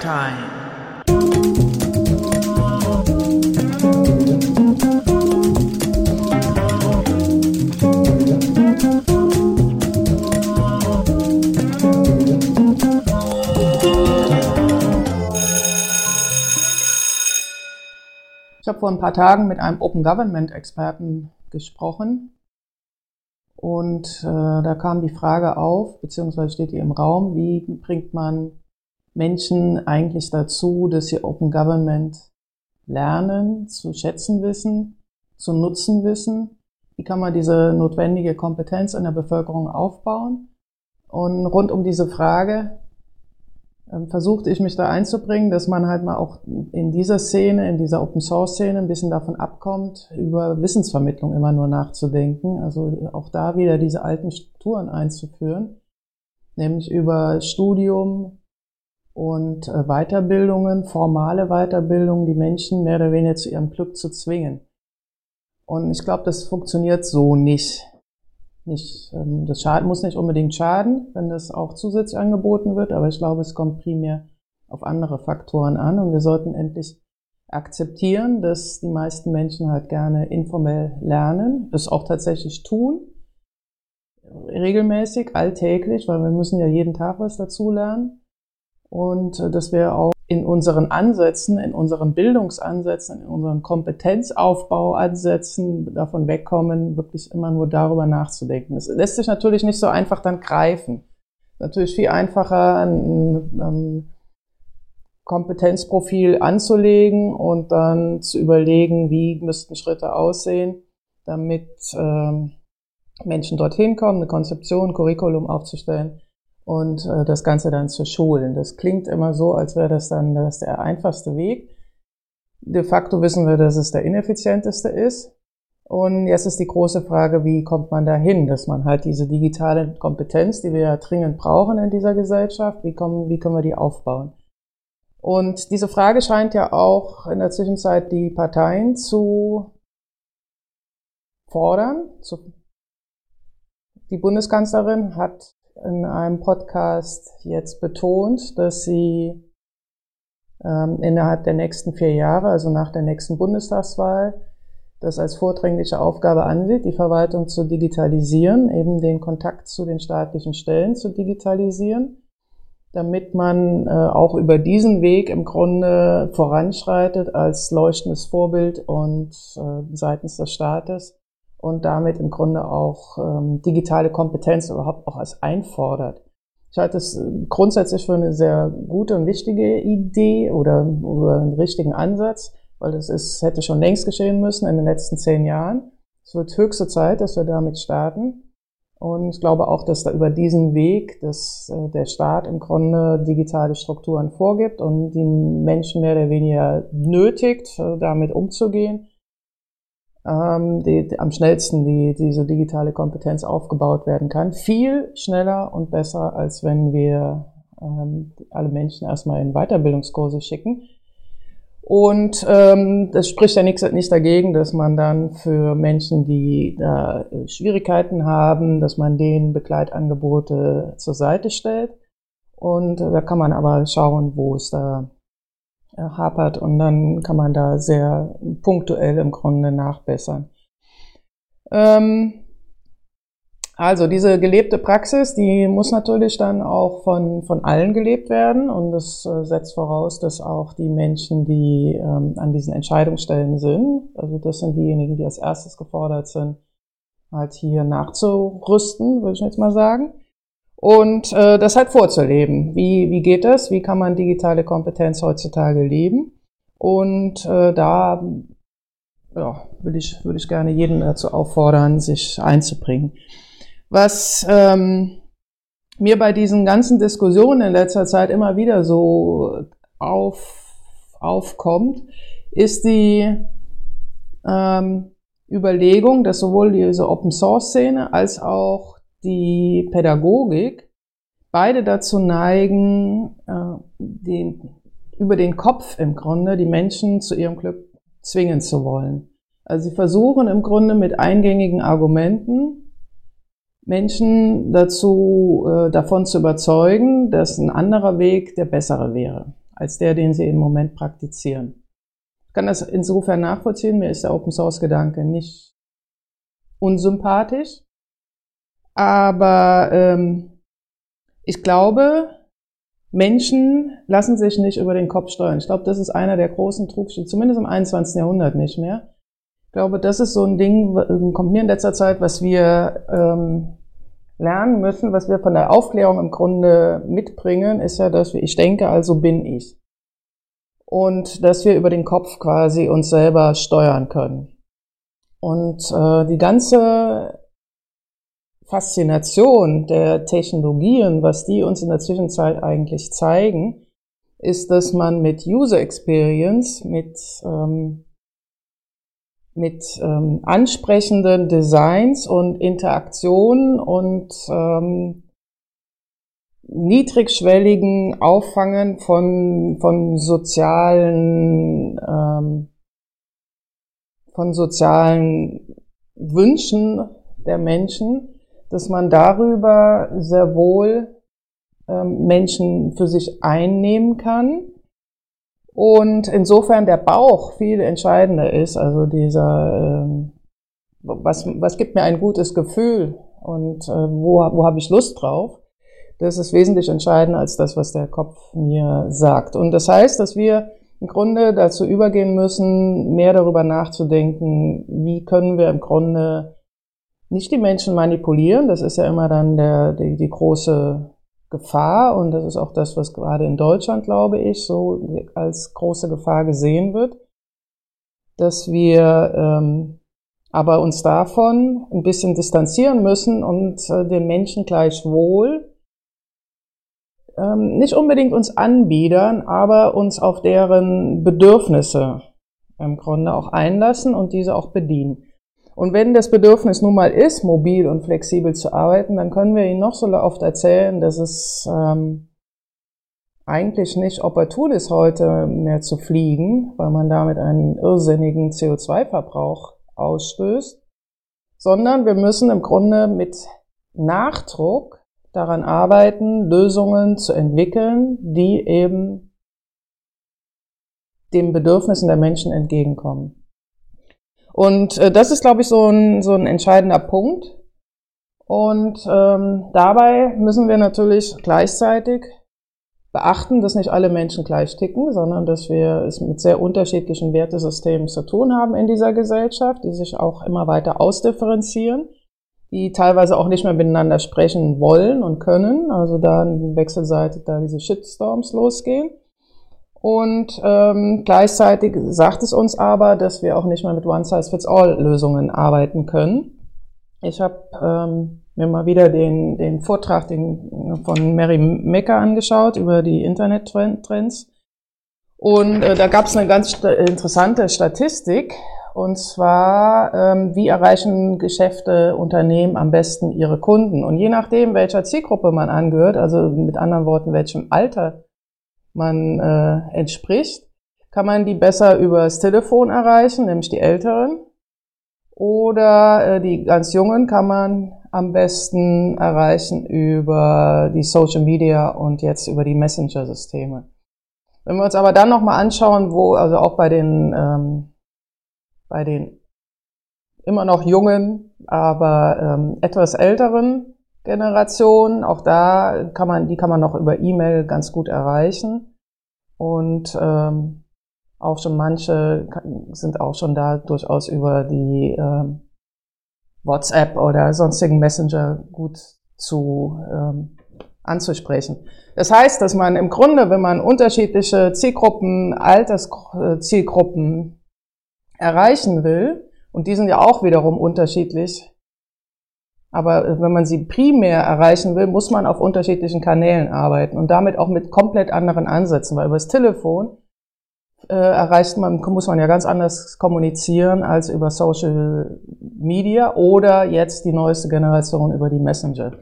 Time. Ich habe vor ein paar Tagen mit einem Open Government Experten gesprochen und äh, da kam die Frage auf, beziehungsweise steht hier im Raum, wie bringt man Menschen eigentlich dazu, dass sie Open Government lernen, zu schätzen wissen, zu nutzen wissen? Wie kann man diese notwendige Kompetenz in der Bevölkerung aufbauen? Und rund um diese Frage ähm, versuchte ich mich da einzubringen, dass man halt mal auch in dieser Szene, in dieser Open Source Szene ein bisschen davon abkommt, über Wissensvermittlung immer nur nachzudenken. Also auch da wieder diese alten Strukturen einzuführen, nämlich über Studium und äh, Weiterbildungen, formale Weiterbildungen, die Menschen mehr oder weniger zu ihrem Glück zu zwingen. Und ich glaube, das funktioniert so nicht nicht, ähm, das schaden, muss nicht unbedingt schaden, wenn das auch zusätzlich angeboten wird, aber ich glaube, es kommt primär auf andere Faktoren an und wir sollten endlich akzeptieren, dass die meisten Menschen halt gerne informell lernen, es auch tatsächlich tun, regelmäßig, alltäglich, weil wir müssen ja jeden Tag was dazu lernen und äh, dass wir auch in unseren Ansätzen, in unseren Bildungsansätzen, in unseren Kompetenzaufbauansätzen davon wegkommen, wirklich immer nur darüber nachzudenken. Es lässt sich natürlich nicht so einfach dann greifen. Natürlich viel einfacher, ein, ein Kompetenzprofil anzulegen und dann zu überlegen, wie müssten Schritte aussehen, damit ähm, Menschen dorthin kommen, eine Konzeption, ein Curriculum aufzustellen und äh, das Ganze dann zu schulen. Das klingt immer so, als wäre das dann das der einfachste Weg. De facto wissen wir, dass es der ineffizienteste ist. Und jetzt ist die große Frage, wie kommt man dahin, dass man halt diese digitale Kompetenz, die wir ja dringend brauchen in dieser Gesellschaft, wie, kommen, wie können wir die aufbauen? Und diese Frage scheint ja auch in der Zwischenzeit die Parteien zu fordern. Die Bundeskanzlerin hat in einem Podcast jetzt betont, dass sie ähm, innerhalb der nächsten vier Jahre, also nach der nächsten Bundestagswahl, das als vordringliche Aufgabe ansieht, die Verwaltung zu digitalisieren, eben den Kontakt zu den staatlichen Stellen zu digitalisieren, damit man äh, auch über diesen Weg im Grunde voranschreitet als leuchtendes Vorbild und äh, seitens des Staates und damit im Grunde auch ähm, digitale Kompetenz überhaupt auch als einfordert. Ich halte es äh, grundsätzlich für eine sehr gute und wichtige Idee oder, oder einen richtigen Ansatz, weil das ist, hätte schon längst geschehen müssen in den letzten zehn Jahren. Es wird höchste Zeit, dass wir damit starten. Und ich glaube auch, dass da über diesen Weg, dass äh, der Staat im Grunde digitale Strukturen vorgibt und die Menschen mehr oder weniger nötigt, äh, damit umzugehen ähm, die, die, am schnellsten die, diese digitale Kompetenz aufgebaut werden kann. Viel schneller und besser, als wenn wir ähm, alle Menschen erstmal in Weiterbildungskurse schicken. Und ähm, das spricht ja nichts nicht dagegen, dass man dann für Menschen, die da Schwierigkeiten haben, dass man denen Begleitangebote zur Seite stellt. Und da kann man aber schauen, wo es da äh, hapert und dann kann man da sehr punktuell im Grunde nachbessern. Ähm, also diese gelebte Praxis, die muss natürlich dann auch von, von allen gelebt werden und das äh, setzt voraus, dass auch die Menschen, die ähm, an diesen Entscheidungsstellen sind, also das sind diejenigen, die als erstes gefordert sind, halt hier nachzurüsten, würde ich jetzt mal sagen und äh, das halt vorzuleben. Wie, wie geht das? Wie kann man digitale Kompetenz heutzutage leben? Und äh, da ja, würde ich, würde ich gerne jeden dazu auffordern, sich einzubringen. Was ähm, mir bei diesen ganzen Diskussionen in letzter Zeit immer wieder so auf, aufkommt, ist die ähm, Überlegung, dass sowohl diese Open Source Szene als auch die Pädagogik beide dazu neigen, äh, den, über den Kopf im Grunde die Menschen zu ihrem Glück zwingen zu wollen. Also sie versuchen im Grunde mit eingängigen Argumenten Menschen dazu, äh, davon zu überzeugen, dass ein anderer Weg der bessere wäre, als der, den sie im Moment praktizieren. Ich kann das insofern nachvollziehen, mir ist der Open Source Gedanke nicht unsympathisch, aber ähm, ich glaube, Menschen lassen sich nicht über den Kopf steuern. Ich glaube, das ist einer der großen Trugschlüsse, zumindest im 21. Jahrhundert nicht mehr. Ich glaube, das ist so ein Ding, kommt mir in letzter Zeit, was wir ähm, lernen müssen, was wir von der Aufklärung im Grunde mitbringen, ist ja, dass wir, ich denke, also bin ich. Und dass wir über den Kopf quasi uns selber steuern können. Und äh, die ganze Faszination der Technologien, was die uns in der Zwischenzeit eigentlich zeigen, ist, dass man mit User Experience, mit, ähm, mit ähm, ansprechenden Designs und Interaktionen und ähm, niedrigschwelligen Auffangen von, von sozialen, ähm, von sozialen Wünschen der Menschen dass man darüber sehr wohl ähm, Menschen für sich einnehmen kann. Und insofern der Bauch viel entscheidender ist, also dieser, ähm, was, was gibt mir ein gutes Gefühl und äh, wo, wo habe ich Lust drauf, das ist wesentlich entscheidender als das, was der Kopf mir sagt. Und das heißt, dass wir im Grunde dazu übergehen müssen, mehr darüber nachzudenken, wie können wir im Grunde nicht die Menschen manipulieren. Das ist ja immer dann der, die, die große Gefahr und das ist auch das, was gerade in Deutschland, glaube ich, so als große Gefahr gesehen wird, dass wir ähm, aber uns davon ein bisschen distanzieren müssen und äh, den Menschen gleichwohl ähm, nicht unbedingt uns anbiedern, aber uns auf deren Bedürfnisse im Grunde auch einlassen und diese auch bedienen. Und wenn das Bedürfnis nun mal ist, mobil und flexibel zu arbeiten, dann können wir Ihnen noch so oft erzählen, dass es ähm, eigentlich nicht opportun ist, heute mehr zu fliegen, weil man damit einen irrsinnigen CO2-Verbrauch ausstößt, sondern wir müssen im Grunde mit Nachdruck daran arbeiten, Lösungen zu entwickeln, die eben den Bedürfnissen der Menschen entgegenkommen. Und äh, das ist, glaube ich, so ein, so ein entscheidender Punkt. Und ähm, dabei müssen wir natürlich gleichzeitig beachten, dass nicht alle Menschen gleich ticken, sondern dass wir es mit sehr unterschiedlichen Wertesystemen zu tun haben in dieser Gesellschaft, die sich auch immer weiter ausdifferenzieren, die teilweise auch nicht mehr miteinander sprechen wollen und können, also da wechselseitig da diese Shitstorms losgehen. Und ähm, gleichzeitig sagt es uns aber, dass wir auch nicht mehr mit One-Size-Fits-All-Lösungen arbeiten können. Ich habe ähm, mir mal wieder den, den Vortrag den, von Mary Mecker angeschaut über die Internet-Trends. Und äh, da gab es eine ganz st interessante Statistik. Und zwar, ähm, wie erreichen Geschäfte, Unternehmen am besten ihre Kunden? Und je nachdem, welcher Zielgruppe man angehört, also mit anderen Worten, welchem Alter man äh, entspricht, kann man die besser übers Telefon erreichen, nämlich die Älteren. Oder äh, die ganz Jungen kann man am besten erreichen über die Social Media und jetzt über die Messenger-Systeme. Wenn wir uns aber dann nochmal anschauen, wo, also auch bei den, ähm, bei den immer noch jungen, aber ähm, etwas älteren Generation. Auch da kann man, die kann man noch über E-Mail ganz gut erreichen. Und ähm, auch schon manche sind auch schon da durchaus über die ähm, WhatsApp oder sonstigen Messenger gut zu ähm, anzusprechen. Das heißt, dass man im Grunde, wenn man unterschiedliche Zielgruppen, Alterszielgruppen erreichen will, und die sind ja auch wiederum unterschiedlich, aber äh, wenn man sie primär erreichen will, muss man auf unterschiedlichen Kanälen arbeiten und damit auch mit komplett anderen Ansätzen, weil über das Telefon äh, erreicht man, muss man ja ganz anders kommunizieren als über Social Media oder jetzt die neueste Generation über die Messenger.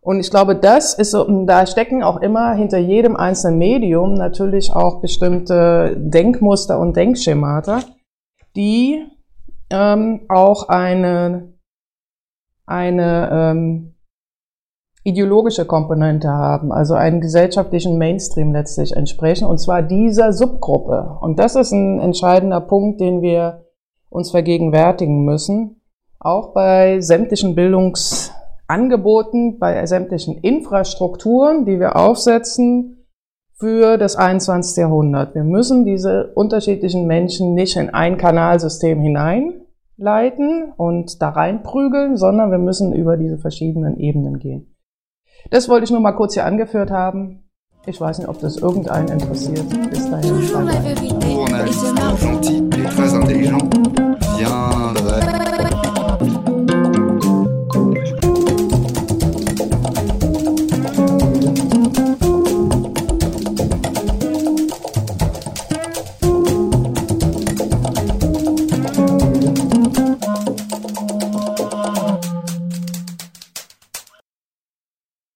Und ich glaube, das ist so, da stecken auch immer hinter jedem einzelnen Medium natürlich auch bestimmte Denkmuster und Denkschemata, die ähm, auch eine eine ähm, ideologische Komponente haben, also einen gesellschaftlichen Mainstream letztlich entsprechen, und zwar dieser Subgruppe. Und das ist ein entscheidender Punkt, den wir uns vergegenwärtigen müssen, auch bei sämtlichen Bildungsangeboten, bei sämtlichen Infrastrukturen, die wir aufsetzen für das 21. Jahrhundert. Wir müssen diese unterschiedlichen Menschen nicht in ein Kanalsystem hineinleiten und da reinprügeln, sondern wir müssen über diese verschiedenen Ebenen gehen. Das wollte ich nur mal kurz hier angeführt haben. Ich weiß nicht, ob das irgendeinen interessiert. Bis dahin.